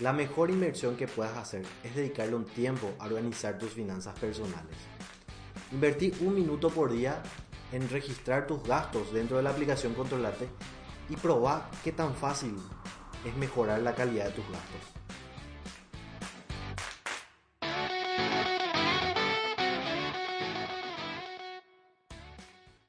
La mejor inversión que puedas hacer es dedicarle un tiempo a organizar tus finanzas personales. Invertí un minuto por día en registrar tus gastos dentro de la aplicación Controlate y probar qué tan fácil es mejorar la calidad de tus gastos.